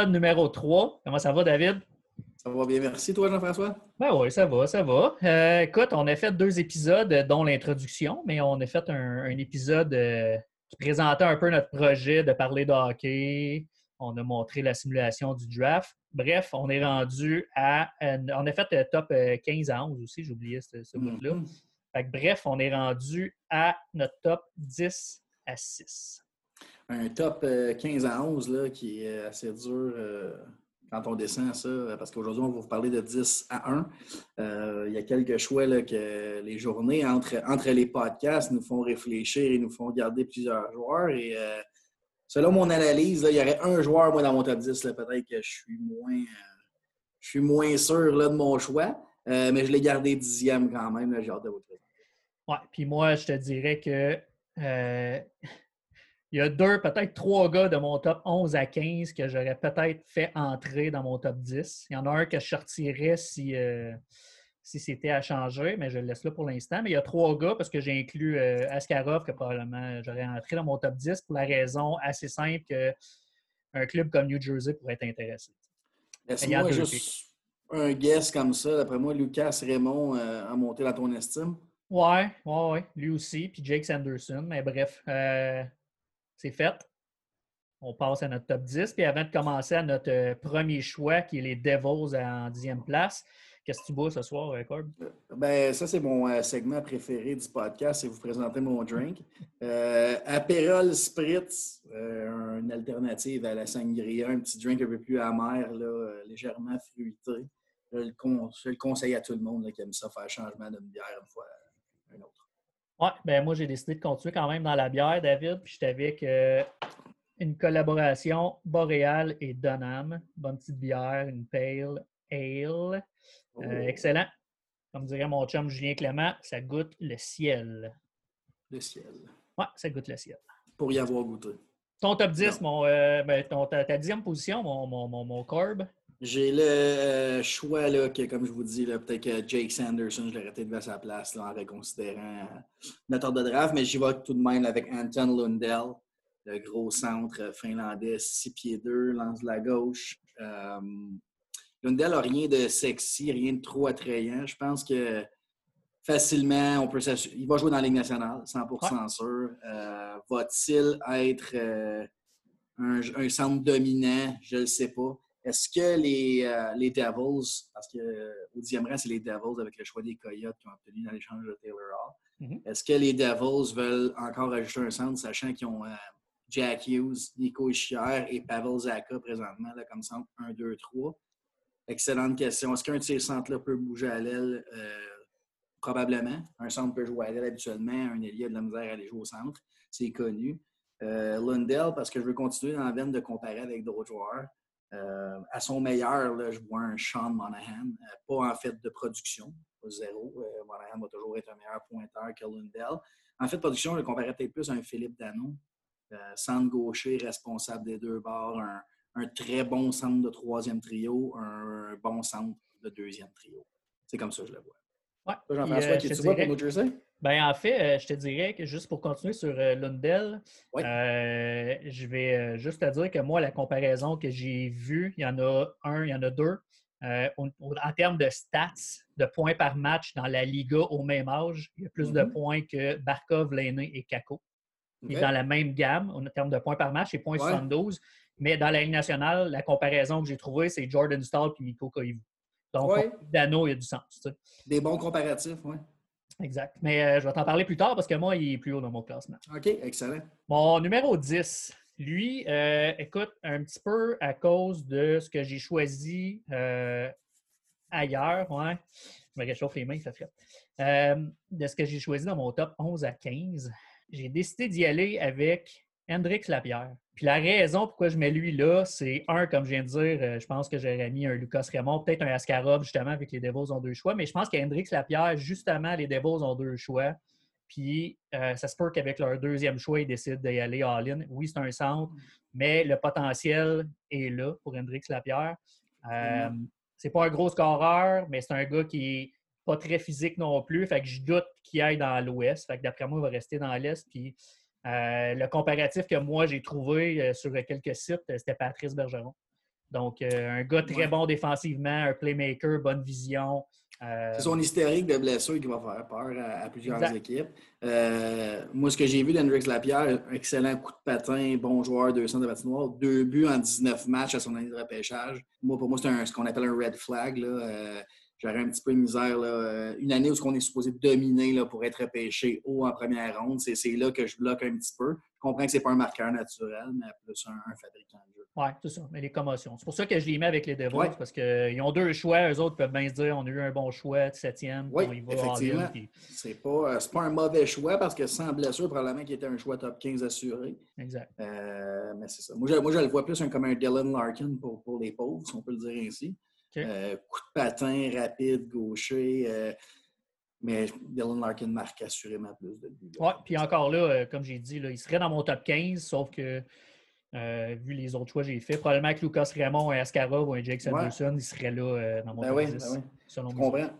Épisode numéro 3. Comment ça va, David? Ça va bien, merci. Toi, Jean-François? Ben oui, ça va, ça va. Euh, écoute, on a fait deux épisodes, dont l'introduction, mais on a fait un, épisode euh, qui présentait un peu notre projet de parler de hockey. On a montré la simulation du draft. Bref, on est rendu à. on a fait le top 15 euh, à 11 aussi, oublié ce, ce bout-là. Mm-hmm. bref, on est rendu à notre top 10 à 6 un top 15 euh, à 11 là, qui est assez dur euh, quand on descend ça, parce qu'aujourd'hui, on va vous parler de 10 à 1. Euh, il y a quelques choix là, que les journées entre, entre les podcasts nous font réfléchir et nous font garder plusieurs joueurs. Et selon mon analyse, il y aurait un joueur, moi, dans mon top 10. Peut-être que je suis moins, je suis moins sûr de mon choix, mais je l'ai gardé dixième quand même. J'ai hâte de vous présenter. Oui, puis moi, je te dirais que il y a deux, peut-être trois gars de mon top 11 à 15 que j'aurais peut-être fait entrer dans mon top 10. Il y en a un que je sortirais si, euh, si c'était à changer, mais je le laisse là pour l'instant. Mais il y a trois gars parce que j'ai inclus euh, Askarov que probablement j'aurais entré dans mon top 10 pour la raison assez simple qu'un club comme New Jersey pourrait être intéressé. Laisse-moi juste un guess comme ça. D'après moi, Lucas Raymond euh, a monté dans ton estime. Ouais, ouais, ouais. Lui aussi. Puis Jake Sanderson. Mais bref, c'est fait. On passe à notre top 10. Puis avant de commencer à notre euh, premier choix, qui est les Devils en dixième place, qu'est-ce que tu bois ce soir, euh, Corb? Euh, ben, ça, c'est mon segment préféré du podcast, c'est vous présenter mon drink. Euh, Spritz, une alternative à la sangria, un petit drink un peu plus amer, légèrement fruité. Je le, conseille à tout le monde qui aime ça, faire changement d'une bière une fois à autre. Oui, ben moi, j'ai décidé de continuer quand même dans la bière, David. Puis j'étais avec euh, une collaboration Boréal et Donham. Bonne petite bière, une pale ale. Euh, oh. excellent. Comme dirait mon chum Julien Clément, ça goûte le ciel. Le ciel. Oui, ça goûte le ciel. Pour y avoir goûté. Ton top 10, mon, euh, ben, ta, dixième position, mon, mon, mon, mon corb. J'ai le euh, choix, là, que, comme je vous dis, peut-être que Jake Sanderson, je l'aurais peut-être à sa place là, en reconsidérant notre ordre de draft, mais j'y vais tout de même avec Anton Lundell, le gros centre finlandais, 6 pieds 2, lance de la gauche. Euh, Lundell n'a rien de sexy, rien de trop attrayant. Je pense que facilement, on peut Il va jouer dans la Ligue nationale, 100% sûr. Euh, va-t-il être un, un centre dominant? Je ne le sais pas. Est-ce que les, euh, les Devils, parce qu'au euh, dixième rang, c'est les Devils avec le choix des Coyotes qui ont obtenu dans l'échange de Taylor Hall. Mm-hmm. Est-ce que les Devils veulent encore ajouter un centre, sachant qu'ils ont euh, Jack Hughes, Nico Ischier et Pavel Zaka présentement là, comme centre 1, 2, 3? Excellente question. Est-ce qu'un de ces centres-là peut bouger à l'aile? probablement? Un centre peut jouer à l'aile habituellement. Un ailier a de la misère à aller jouer au centre. C'est connu. Lundell, parce que je veux continuer dans la veine de comparer avec d'autres joueurs. Euh, à son meilleur, je vois un Sean Monahan, euh, pas en fait de production, zéro. Euh, Monahan va toujours être un meilleur pointeur que Lundell. En fait, de production, je le comparais peut-être plus à un Philippe Dano, centre gaucher, responsable des deux bords, un, très bon centre de troisième trio, un, bon centre de deuxième trio. C'est comme ça que je le vois. Ouais. Jean-François, qui tu vois pour New Jersey? Ben, en fait, euh, je te dirais que juste pour continuer sur euh, Lundell, euh, je vais juste te dire que moi, la comparaison que j'ai vue, il y en a un, il y en a deux. en termes de stats, de points par match dans la Liga au même âge, il y a plus de mm-hmm. points que Barkov, Lainé et Kako. Il est dans la même gamme en termes de points par match, c'est points 72. Mais dans la Ligue nationale, la comparaison que j'ai trouvée, c'est Jordan Stahl et Nico Koivu. Donc, Dano, il y a du sens. Des bons comparatifs, oui. Exact. Mais euh, je vais t'en parler plus tard parce que moi, il est plus haut dans mon classement. OK, excellent. Mon numéro 10, lui, euh, écoute, un petit peu à cause de ce que j'ai choisi euh, ailleurs, ouais. Je me réchauffe les mains, ça fait. de ce que j'ai choisi dans mon top 11 à 15, j'ai décidé d'y aller avec Hendrix Lapierre. Puis la raison pourquoi je mets lui là, c'est un, comme je viens de dire, euh, je pense que j'aurais mis un Lucas Raymond, peut-être un Askarov, justement, avec les Devils ont deux choix. Mais je pense qu'Hendrix Lapierre, justement, les Devils ont deux choix. Puis euh, ça se peut qu'avec leur deuxième choix, ils décident d'y aller all-in. Oui, c'est un centre, mais le potentiel est là pour Hendrix Lapierre. Euh. C'est pas un gros scoreur, mais c'est un gars qui est pas très physique non plus. Fait que je doute qu'il aille dans l'Ouest. Fait que d'après moi, il va rester dans l'Est. Puis euh, le comparatif que moi j'ai trouvé euh, sur quelques sites, euh, c'était Patrice Bergeron. Donc, un gars très bon défensivement, un playmaker, bonne vision. C'est son hystérique de blessure qui va faire peur à, plusieurs équipes. moi, ce que j'ai vu d'Hendrix Lapierre, excellent coup de patin, bon joueur, 200 de patinoire, deux buts en 19 matchs à son année de repêchage. Moi, pour moi, c'est ce qu'on appelle un red flag. Là j'aurais un petit peu de misère. Là. Euh, une année où on est supposé dominer là, pour être pêché haut en première ronde, c'est là que je bloque un petit peu. Je comprends que ce n'est pas un marqueur naturel, mais plus un, fabricant de jeu. Oui, c'est ça. Mais les commotions. C'est pour ça que je les mets avec les Devils, parce qu'ils ont deux choix. Eux autres peuvent bien se dire on a eu un bon choix de septième. Oui, effectivement. Ce n'est pas, pas, un mauvais choix parce que sans blessure, probablement qu'il était un choix top 15 assuré. Exact. Euh, mais c'est ça. Moi je, moi, je le vois plus comme un Dylan Larkin pour, pour les pauvres, si on peut le dire ainsi. Euh, coup de patin rapide, gaucher. Euh, mais Dylan Larkin marque assurément plus de buts. Oui, puis encore là, euh, comme j'ai dit, il serait dans mon top 15, sauf que vu les autres choix que j'ai fait, probablement que Lucas Raymond, un Ascarov ou un Jake Sanderson, il serait là dans mon ben top 10. Ben Je comprends.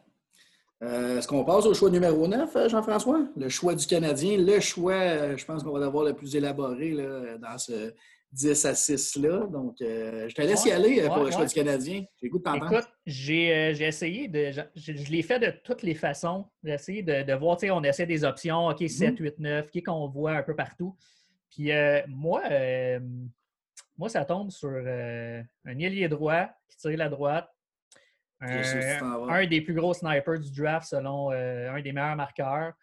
Est-ce qu'on passe au choix numéro 9, Jean-François? Le choix du Canadien. Le choix, je pense qu'on va l'avoir le plus élaboré là, dans ce 10 à 6 là. Donc, euh, je te laisse y aller euh, pour le choix du Canadien. J'ai goût de t'entendre. Écoute, j'ai euh, essayé de. Je, l'ai fait de toutes les façons. J'ai essayé de, de voir, tu sais, on essaie des options, OK, 7, 8, 9, qui qu'on voit un peu partout? Puis moi, moi, ça tombe sur un ailier droit qui tire la droite. Un, des plus gros snipers du draft selon un des meilleurs marqueurs,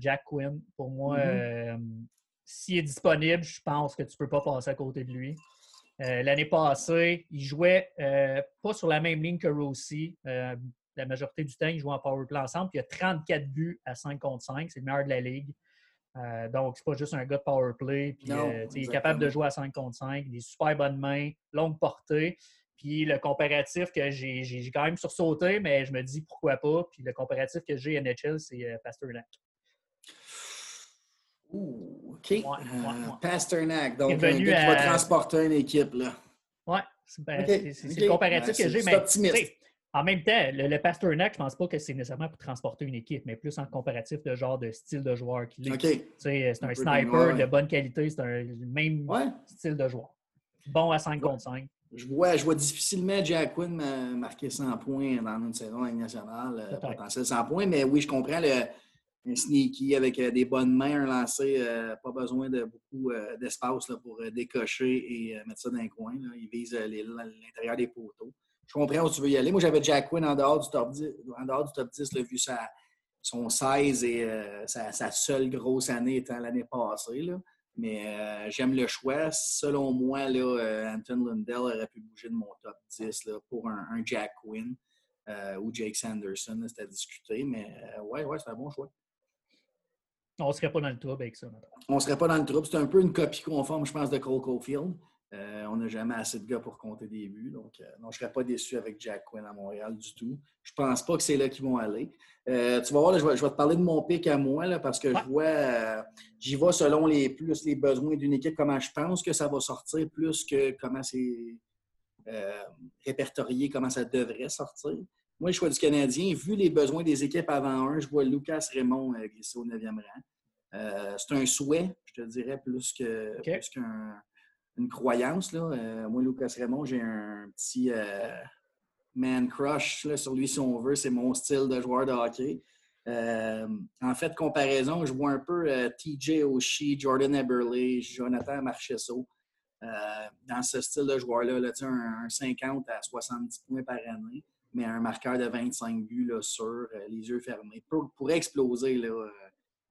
Jack Quinn. Pour moi, mm-hmm s'il est disponible, je pense que tu ne peux pas passer à côté de lui. Euh, l'année passée, il jouait euh, pas sur la même ligne que Rossi. Euh, la majorité du temps, il jouait en power play ensemble. il a 34 buts à 5 contre 5. C'est le meilleur de la ligue. donc, c'est pas juste un gars de power play. il est capable de jouer à 5 contre 5. Il a super bonnes mains, longue portée. Puis le comparatif que j'ai quand même sursauté, mais je me dis pourquoi pas. Puis le comparatif que j'ai NHL, c'est Pasternak. Ouh, OK. Euh, Pasternak, donc un gars qui va transporter une équipe. là. Oui, c'est ben, le comparatif que j'ai. Mais en même temps, le, Pasternak, je ne pense pas que c'est nécessairement pour transporter une équipe, mais plus en comparatif de genre de style de joueur qu'il est. C'est un, sniper de bonne qualité, c'est le même style de joueur. Bon à 5 contre 5. Je vois, je vois difficilement Jack Quinn marquer 100 points dans une saison nationale, euh, potentiel 100 points, mais oui, je comprends le, un sneaky avec euh, des bonnes mains, un lancé, euh, pas besoin de beaucoup euh, d'espace pour décocher et mettre ça dans un coin. Il vise l'intérieur des poteaux. Je comprends où tu veux y aller. Moi, j'avais Jack Quinn en dehors du top 10, en dehors du top 10 vu son 16 et sa, seule grosse année étant l'année passée. Mais j'aime le choix. Selon moi, là, Anton Lundell aurait pu bouger de mon top 10 pour un, Jack Quinn ou Jake Sanderson. C'était à discuter. Mais ouais, ouais, c'est un bon choix. On ne serait pas dans le trouble avec ça. On ne serait pas dans le trouble. C'est un peu une copie conforme, je pense, de Cole Caulfield. Euh, on n'a jamais assez de gars pour compter des buts. Donc, euh, non, je ne serais pas déçu avec Jack Quinn à Montréal du tout. Je ne pense pas que c'est là qu'ils vont aller. Euh, tu vas voir, je, vais, te parler de mon pic à moi là, parce que je vois, j'y vais selon les, plus les besoins d'une équipe, comment je pense que ça va sortir, plus que comment c'est répertorié, comment ça devrait sortir. Moi, le choix du Canadien, vu les besoins des équipes avant un, je vois Lucas Raymond glisser au 9e rang. Euh, c'est un souhait, je te dirais, plus qu'une croyance. Là. Euh, moi, Lucas Raymond, j'ai un petit euh, man crush sur lui, si on veut. C'est mon style de joueur de hockey. en fait, comparaison, je vois un peu TJ Oshie, Jordan Eberle, Jonathan Marchesso. dans ce style de joueur-là, là, un, un, 50 à 70 points par année, mais un marqueur de 25 buts là, sur les yeux fermés. Pour, pourrait exploser là,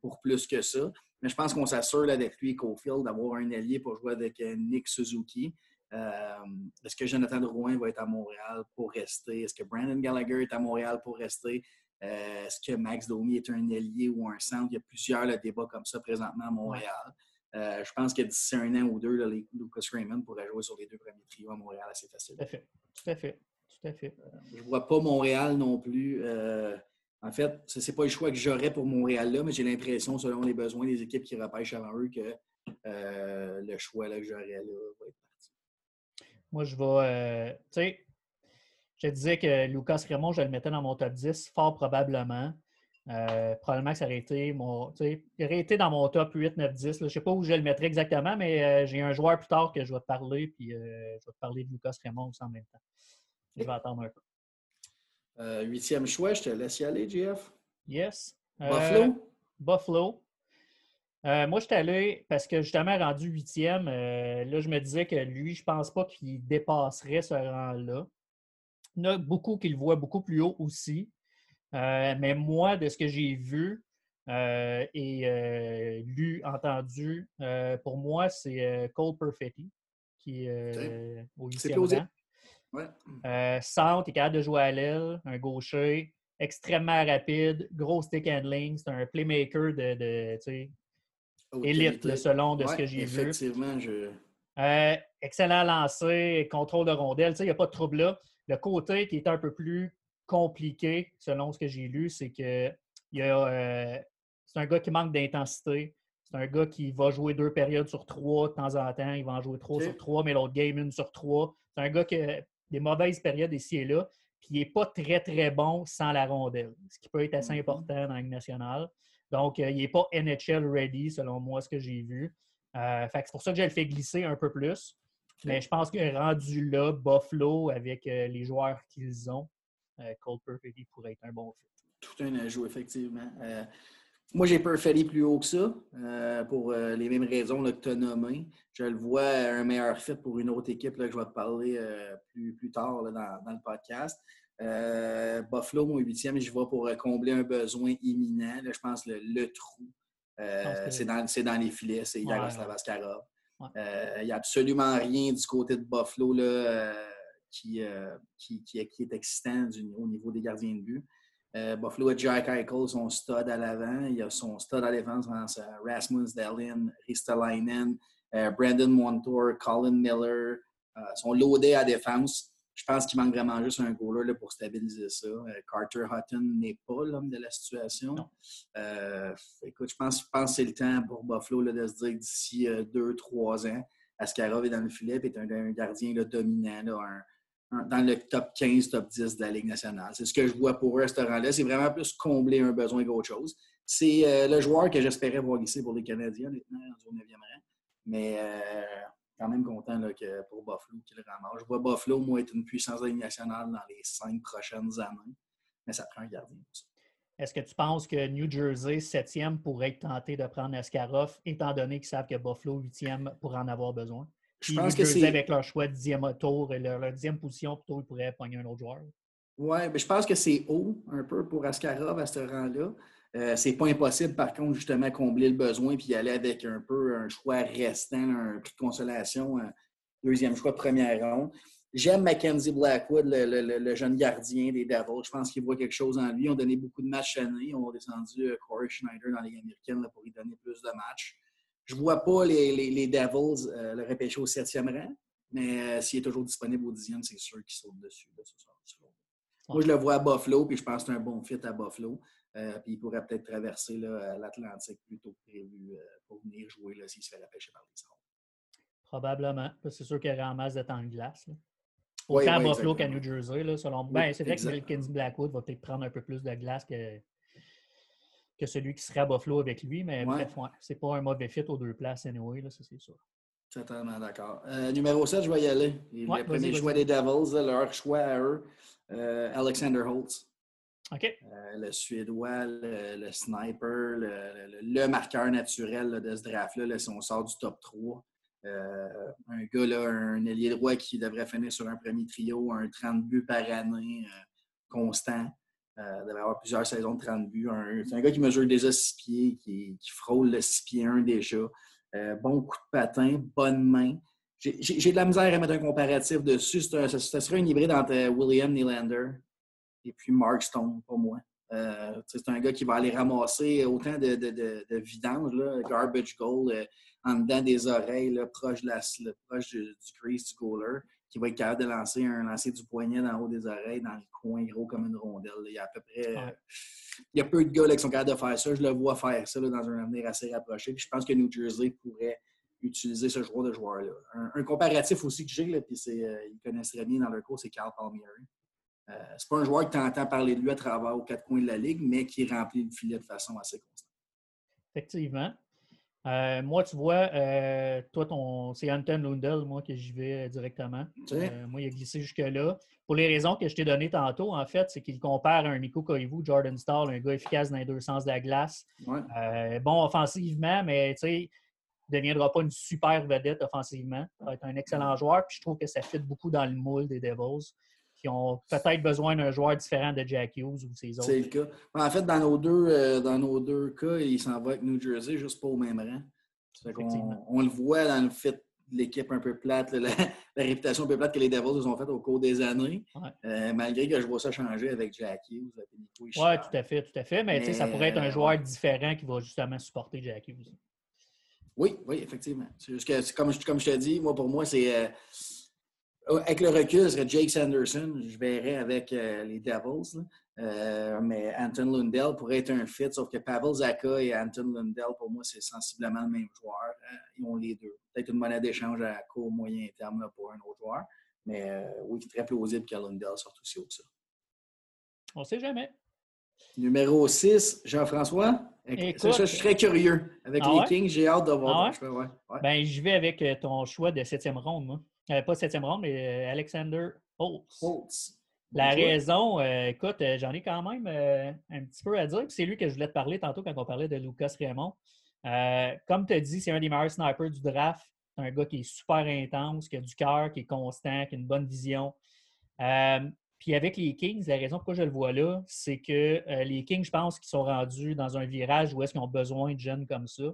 pour plus que ça. Mais je pense qu'on s'assure avec lui, Cofield, d'avoir un allié pour jouer avec euh, Nick Suzuki. Euh, est-ce que Jonathan Drouin va être à Montréal pour rester? Est-ce que Brandon Gallagher est à Montréal pour rester? Euh, est-ce que Max Domi est un allié ou un centre? Il y a plusieurs débats comme ça présentement à Montréal. je pense que d'ici un an ou deux, Lucas Raymond pourrait jouer sur les deux premiers trios à Montréal assez facilement. Tout à fait. Tout à fait. Tout à fait. je ne vois pas Montréal non plus en fait, ce n'est pas le choix que j'aurais pour Montréal-là, mais j'ai l'impression, selon les besoins des équipes qui repêchent avant eux, que euh, le choix là, que j'aurais là va être parti. Moi, je vais. Euh, tu sais, je disais que Lucas Raymond, je le mettais dans mon top 10, fort probablement. Euh, probablement que ça aurait été mon. Il aurait été dans mon top 8, 9, 10. Je ne sais pas où je le mettrais exactement, mais euh, j'ai un joueur plus tard que je vais te parler, puis euh, je vais te parler de Lucas Raymond aussi en même temps. Je vais attendre un peu. huitième choix, je te laisse y aller, JF. Yes. Buffalo? Buffalo. moi, je suis allé parce que justement, rendu huitième, là, je me disais que lui, je ne pense pas qu'il dépasserait ce rang-là. Il y en a beaucoup qui le voient beaucoup plus haut aussi. Euh, mais moi, de ce que j'ai vu euh, et euh, lu, entendu, pour moi, c'est Cole Perfetti qui est au huitième Ouais. centre, il est capable de jouer à l'aile, un gaucher, extrêmement rapide, gros stick handling, c'est un playmaker de, de élite, selon de ce que j'ai vu. Effectivement, je... excellent lancer, contrôle de rondelle, il n'y a pas de trouble là. Le côté qui est un peu plus compliqué, selon ce que j'ai lu, c'est que euh, c'est un gars qui manque d'intensité. C'est un gars qui va jouer deux périodes sur trois de temps en temps. Il va en jouer trois sur trois, mais l'autre game, une sur trois. C'est un gars qui a des mauvaises périodes ici et là, puis il n'est pas très, très bon sans la rondelle, ce qui peut être assez mm-hmm. important dans la nationale. Donc, euh, il n'est pas NHL ready, selon moi, ce que j'ai vu. Euh, c'est pour ça que je le fais glisser un peu plus. Mais je pense que rendu là, Buffalo, avec les joueurs qu'ils ont, euh, Cole Perfetti pourrait être un bon fit. Tout un ajout, effectivement. Euh, moi, j'ai Perfetti plus haut que ça, euh, pour les mêmes raisons que tu as nommées. Je le vois un meilleur fit pour une autre équipe que je vais te parler plus, plus tard dans, le podcast. Buffalo, mon huitième, je vais pour combler un besoin imminent. je pense le, le trou. c'est dans, dans, les filets, c'est Yaroslav Askarov. Il n'y a absolument rien du côté de Buffalo. Là, euh, qui, qui, est excitant au niveau des gardiens de but. Euh, Buffalo a Jack Eichel, son stud à l'avant. Il y a son stud à défense, Rasmus Dahlin, Ristolainen, euh, Brandon Montour, Colin Miller. sont loadés à défense. Je pense qu'il manque vraiment juste un goaler pour stabiliser ça. Carter Hutton n'est pas l'homme de la situation. écoute, je pense, pense que c'est le temps pour Buffalo de se dire que d'ici deux, trois ans, Askarov est dans le filet et est un, gardien dominant, un, dans le top 15, top 10 de la Ligue nationale. C'est ce que je vois pour ce rang-là. C'est vraiment plus combler un besoin qu'autre chose. C'est euh, le joueur que j'espérais voir ici pour les Canadiens, honnêtement, au 9e rang. Mais euh, quand même content que pour Buffalo qu'il ramasse. Je vois Buffalo, moi, être une puissance de la Ligue nationale dans les cinq prochaines années. Mais ça prend un gardien aussi. Est-ce que tu penses que New Jersey, 7e, pourrait être tenté de prendre Askarov, étant donné qu'ils savent que Buffalo, 8e, pourrait en avoir besoin? Je pense que c'est. Avec leur choix de dixième tour et leur, dixième position, plutôt, ils pourraient pogner un autre joueur. Oui, mais je pense que c'est haut un peu pour Askarov à ce rang-là. Euh, c'est pas impossible, par contre, justement, combler le besoin puis aller avec un peu un choix restant, un prix de consolation, un deuxième choix de première ronde. J'aime Mackenzie Blackwood, le, jeune gardien des Devils. Je pense qu'il voit quelque chose en lui. Ils ont donné beaucoup de matchs année. Ils ont descendu euh, Corey Schneider dans les américaines pour lui donner plus de matchs. Je ne vois pas les, les, Devils euh, le repêcher au septième rang, mais euh, s'il est toujours disponible au dixième, c'est sûr qu'il saute dessus. Moi, je le vois à Buffalo, puis je pense que c'est un bon fit à Buffalo. Euh, puis il pourrait peut-être traverser l'Atlantique plus tôt que prévu pour venir jouer s'il se fait repêcher par les Sabres. Probablement. C'est sûr qu'il y aurait en masse de temps de glace. Autant à Buffalo qu'à New Jersey, là, selon moi. Ben, c'est vrai que Kenny Blackwood va peut-être prendre un peu plus de glace que, que celui qui serait à Buffalo avec lui, mais bref, c'est pas un mauvais fit aux deux places, anyway, là, ça c'est sûr. Totalement d'accord. Euh, numéro 7, je vais y aller. le premier choix des Devils, leur choix à eux, euh, Alexander Holtz. OK. Euh, le Suédois, le, sniper, le, marqueur naturel de ce draft-là, si on sort du top 3. un gars, là, un ailier droit qui devrait finir sur un premier trio, un 30 buts par année constant. Euh, devrait avoir plusieurs saisons de 30 buts. C'est un gars qui mesure déjà 6 pieds, qui, frôle le 6 pieds 1 déjà. Euh, bon coup de patin, bonne main. J'ai de la misère à mettre un comparatif dessus. ça, serait un hybride entre William Nylander et puis Mark Stone, pour moi. Euh, c'est un gars qui va aller ramasser autant de, de, vidange, garbage goal, en dedans des oreilles, la, proche du, du crease qui va être capable de lancer un lancer du poignet dans le haut des oreilles, dans le coin gros comme une rondelle. Il y a à peu près. il y a peu de gars qui sont capables de faire ça. Je le vois faire ça dans un avenir assez rapproché. Puis je pense que New Jersey pourrait utiliser ce joueur de joueur-là. Un, comparatif aussi que j'ai, puis c'est, euh, ils connaissent très bien dans leur cours, c'est Carl Palmieri. Euh, c'est pas un joueur que tu entends parler de lui à travers aux quatre coins de la ligue, mais qui remplit le filet de façon assez constante. Effectivement. Euh, moi, tu vois, euh, toi, ton, c'est Anton Lundell, moi, que j'y vais directement. Euh, moi, il a glissé jusque-là. Pour les raisons que je t'ai données tantôt, en fait, c'est qu'il compare un Nico Koivu, Jordan Stahl, un gars efficace dans les deux sens de la glace. bon offensivement, mais tu sais, ne deviendra pas une super vedette offensivement. Il va être un excellent joueur. Puis je trouve que ça fit beaucoup dans le moule des Devils qui ont peut-être besoin d'un joueur différent de Jack Hughes ou ses autres. C'est le cas. En fait, dans nos deux, euh, dans nos deux cas, il s'en va avec New Jersey, juste pas au même rang. on, le voit dans le fait de l'équipe un peu plate, la, réputation un peu plate que les Devils ont faite au cours des années. Euh, malgré que je vois ça changer avec Jack Hughes. Oui, tout à fait, tout à fait. Mais, ça pourrait être un joueur différent qui va justement supporter Jack Hughes. Oui, oui, effectivement. Juste que, comme, comme je te dis, moi, pour moi, c'est. Euh, avec le recul, ce serait Jake Sanderson. Je verrais avec euh, les Devils. Euh, mais Anton Lundell pourrait être un fit, sauf que Pavel Zaka et Anton Lundell, pour moi, c'est sensiblement le même joueur. Hein. Ils ont les deux. Peut-être une monnaie d'échange à court, moyen terme pour un autre joueur. Mais euh, oui, c'est très plausible que Lundell sorte aussi haut que ça. On ne sait jamais. Numéro 6, Jean-François. je suis très curieux. Avec ah les Kings, j'ai hâte de voir. Ah ben, je vais avec ton choix de septième ronde, moi. Euh, pas septième ronde, mais euh, Alexander Holtz. La raison, euh, écoute, j'en ai quand même un petit peu à dire. C'est lui que je voulais te parler tantôt quand on parlait de Lucas Raymond. comme tu as dit, c'est un des meilleurs snipers du draft. C'est un gars qui est super intense, qui a du cœur, qui est constant, qui a une bonne vision. puis avec les Kings, la raison pourquoi je le vois là, c'est que les Kings, je pense qu'ils sont rendus dans un virage où est-ce qu'ils ont besoin de jeunes comme ça.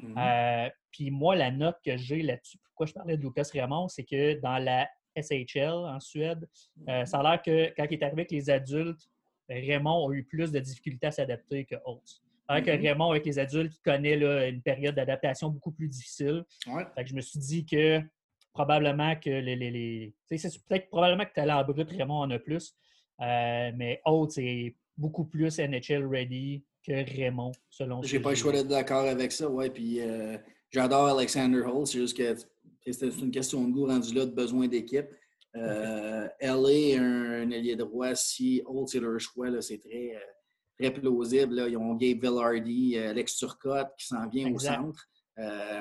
Mhm. Euh, puis moi, la note que j'ai là-dessus, pourquoi je parlais de Lucas Raymond, c'est que dans la SHL en Suède, euh, ça a l'air que quand il est arrivé avec les adultes, Raymond a eu plus de difficultés à s'adapter que Holtz. Alors que mhm. Raymond, avec les adultes, il connaît une période d'adaptation beaucoup plus difficile. je me suis dit que probablement que les. les, c'est peut-être probablement que talent brut, Raymond en a plus. Euh, mais Holtz est beaucoup plus NHL ready que Raymond, selon J'ai pas le choix d'être d'accord avec ça, ouais. Puis euh, j'adore Alexander Hall, c'est juste que c'est une question de goût rendu là, de besoin d'équipe. Euh, LA, un, un, allié droit, si Holt c'est leur choix, c'est très, euh, très plausible. Là. Ils ont Gabe Villardy, euh, Alex Turcotte qui s'en vient au centre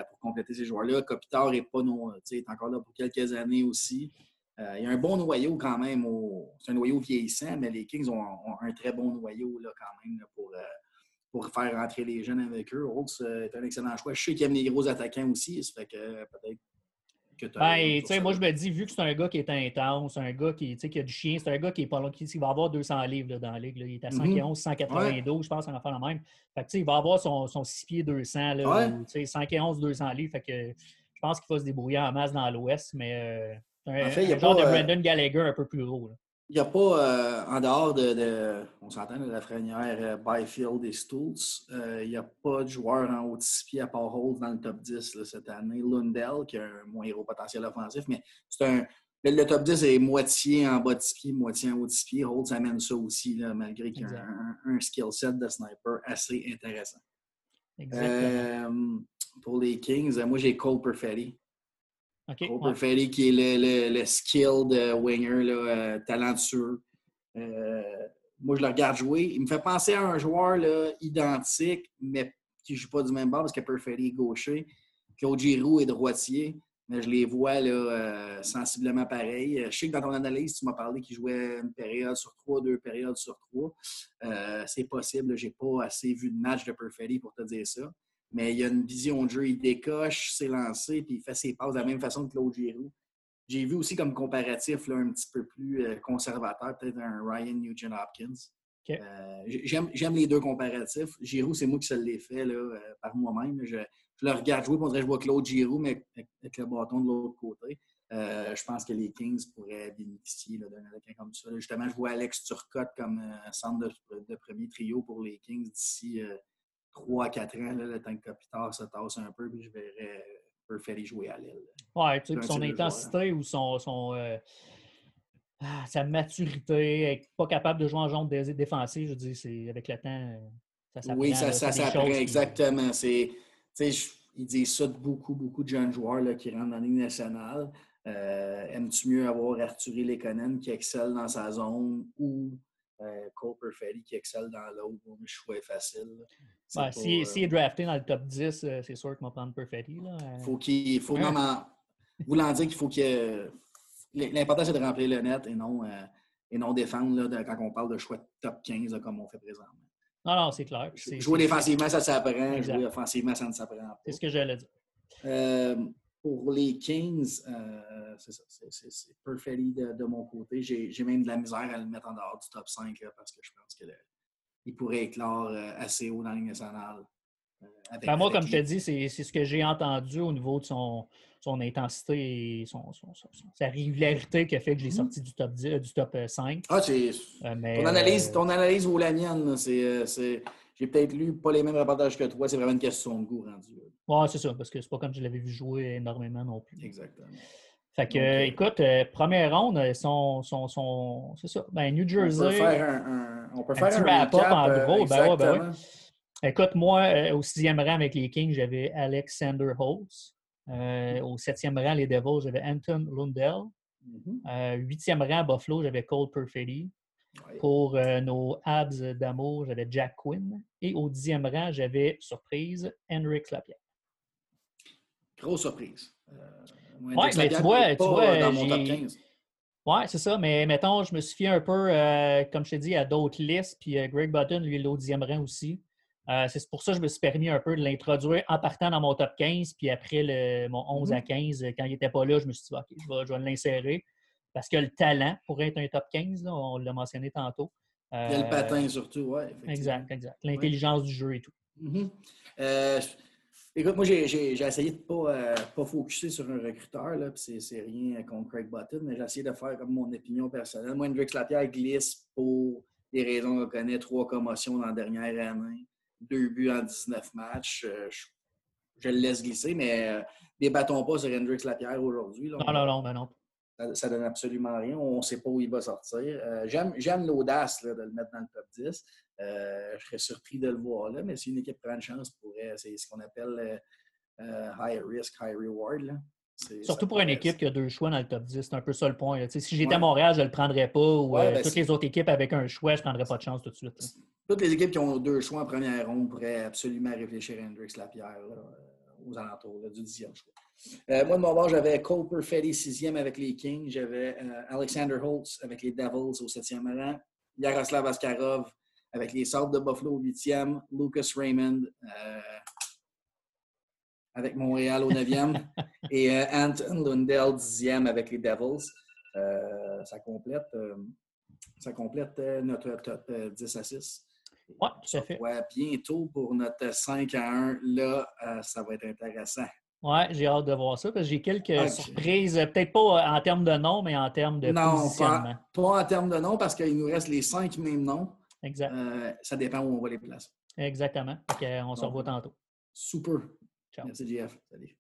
pour compléter ces joueurs-là. Kopitar est pas non, est encore là pour quelques années aussi. il y a un bon noyau quand même. C'est un noyau vieillissant, mais les Kings ont, un très bon noyau là, quand même pour, pour faire rentrer les jeunes avec eux. Holtz euh, est un excellent choix. Je sais qu'il aime les gros attaquants aussi, ça fait que peut-être que tu ben, tu sais, moi, je me dis, vu que c'est un gars qui est intense, un gars qui, qui a du chien, c'est un gars qui, est pas long, qui, va avoir 200 livres là, dans la ligue. Là. Il est à 111, 192, je pense, qu'on va faire la même. Fait que, il va avoir son, son 6 pieds 200, là, ouais. 111, 200 livres. Fait que je pense qu'il va se débrouiller en masse dans l'Ouest, mais euh, un, en fait, il y a genre de euh, Brandon Gallagher un peu plus gros. Il n'y a pas, euh, en dehors de, on s'entend, de la frenière euh, Byfield et Stools, euh, il n'y a pas de joueur en haut de six pieds à part Holt dans le top 10 cette année. Lundell, qui a un moins héros potentiel offensif, mais c'est un, le, top 10 est moitié en bas de six pieds, moitié en haut de six pieds. Holt amène ça aussi, là, malgré qu'il a un, skill set de sniper assez intéressant. pour les Kings, moi j'ai Cole Perfetti. Okay, Cooper qui est le, le, skilled euh, winger, là, euh, talentueux. Euh, moi, je le regarde jouer. Il me fait penser à un joueur là, identique, mais qui ne joue pas du même bord parce que Perfetti est gaucher. Claude Giroux est droitier. Mais je les vois là, sensiblement pareil. Je sais que dans ton analyse, tu m'as parlé qu'il jouait une période sur trois, deux périodes sur trois. c'est possible. Je n'ai pas assez vu de match de Perfetti pour te dire ça mais il a une vision de jeu, il décoche, s'est lancé, puis il fait ses passes de la même façon que Claude Giroux. J'ai vu aussi comme comparatif là, un petit peu plus euh, conservateur, peut-être un Ryan Nugent Hopkins. Euh, j'aime les deux comparatifs. Giroux, c'est moi qui se l'ai fait là, euh, par moi-même. Je, le regarde jouer, on dirait que je vois Claude Giroux, mais avec le bâton de l'autre côté. je pense que les Kings pourraient bénéficier d'un quelqu'un comme ça. Justement, je vois Alex Turcotte comme centre de, de, premier trio pour les Kings d'ici 3 à 4 ans, le temps que Kopitar se tasse un peu, puis je verrais Perfetti jouer à l'aile. Ouais, tu sais, son intensité ou son, son euh, ah, sa maturité, être pas capable de jouer en jaune défensif, je dis, c'est avec le temps, ça s'apprend. Oui, ça, ça s'apprend, exactement. C'est, ils disent ça de beaucoup, beaucoup de jeunes joueurs là, qui rentrent dans la Ligue nationale. Euh, aimes-tu mieux avoir Arthur Lekonen qui excelle dans sa zone ou euh, Cole Perfetti qui excelle dans l'autre? Le choix est facile. S'il si, si est drafté dans le top 10, c'est sûr qu'il va prendre Perfetti. Faut qu'il faut vraiment. Voulant dire qu'il faut que. L'important, c'est de remplir le net et non, et non défendre là, quand on parle de choix de top 15 comme on fait présentement. Non, non, c'est clair. Jouer défensivement, ça s'apprend. Jouer offensivement, ça ne s'apprend pas. C'est ce que j'allais dire. Euh, pour les Kings, euh, c'est ça. C'est perfect de, de, mon côté. J'ai même de la misère à le mettre en dehors du top 5 parce que je pense qu'il pourrait éclore euh, assez haut dans la ligne nationale. Ben, moi, comme je te dis, c'est ce que j'ai entendu au niveau de son, son intensité et son, sa régularité qui a fait que j'ai mhm. sorti du top, 10, du top 5. Ah. Euh, ton, analyse, ton analyse ou la mienne, c'est. J'ai peut-être lu pas les mêmes reportages que toi, c'est vraiment une question de goût rendu. Oui, c'est ça, parce que c'est pas comme je l'avais vu jouer énormément non plus. Exactement. Fait que, euh, écoute, euh, première ronde, son, son, son c'est ça. Ben, New Jersey. On peut faire un, on peut faire un en gros. Ben, ouais, ben, ouais. Écoute, moi, au sixième rang avec les Kings, j'avais Alexander Holtz. Euh, au septième rang, les Devils, j'avais Anton Lundell. Mm-hmm. Euh, huitième rang, Buffalo, j'avais Cole Perfetti. Pour euh, nos abs d'amour, j'avais Jack Quinn. Et au dixième rang, j'avais, surprise, Henrik Lapierre. Grosse surprise. Oui, mais tu vois, tu vois dans mon top 15. Oui, c'est ça. Mais mettons, je me suis fié un peu, comme je t'ai dit, à d'autres listes. Puis Greg Button, lui, est au dixième rang aussi. Euh, c'est pour ça que je me suis permis un peu de l'introduire en partant dans mon top 15, puis après le, mon 11 à 15, mhm. quand il n'était pas là, je me suis dit, OK, je vais, l'insérer. Parce que le talent pourrait être un top 15, on l'a mentionné tantôt. il y a le euh, patin surtout, oui. Exact, exact. L'intelligence du jeu et tout. Mhm. Euh, écoute, moi, j'ai essayé de ne pas, pas focuser sur un recruteur, puis c'est rien contre Craig Button, mais j'ai essayé de faire comme mon opinion personnelle. Moi, Hendrix Lapierre glisse pour des raisons qu'on connaît, trois commotions dans la dernière année deux buts en 19 matchs. Euh, je, le laisse glisser, mais euh, débattons pas sur Hendrix Lapierre aujourd'hui. Non, non, non, ben non. Ça, ne donne absolument rien. On ne sait pas où il va sortir. Euh, j'aime l'audace de le mettre dans le top 10. je serais surpris de le voir là, mais si une équipe prend une chance, c'est ce qu'on appelle high risk, high reward. Surtout pour une équipe qui a deux choix dans le top 10, c'est un peu ça le point. Si j'étais à Montréal, je ne le prendrais pas. Ou euh, ben, toutes les autres équipes avec un choix, je ne prendrais pas de chance tout de suite. Toutes les équipes qui ont deux choix en première ronde pourraient absolument réfléchir à Hendrix Lapierre euh, aux alentours du dixième choix. Euh, moi, de mon bord, j'avais Cole Perfetti, sixième avec les Kings. J'avais Alexander Holtz avec les Devils au septième rang. Yaroslav Askarov avec les Sables de Buffalo au huitième. Lucas Raymond avec Montréal au 9e et euh, Anton Lundell 10e avec les Devils. Euh, ça complète, euh, ça complète notre top 10 à 6. Oui, tout à fait. Ouais, bientôt pour notre 5 à 1. Là, ça va être intéressant. Oui, j'ai hâte de voir ça parce que j'ai quelques surprises, peut-être pas en termes de nom, mais en termes de non, positionnement. Pas, pas en termes de nom parce qu'il nous reste les cinq mêmes noms. Exact. ça dépend où on va les placer. Exactement. on se revoit tantôt. Super. Ciao. Merci, Jeff. Salut.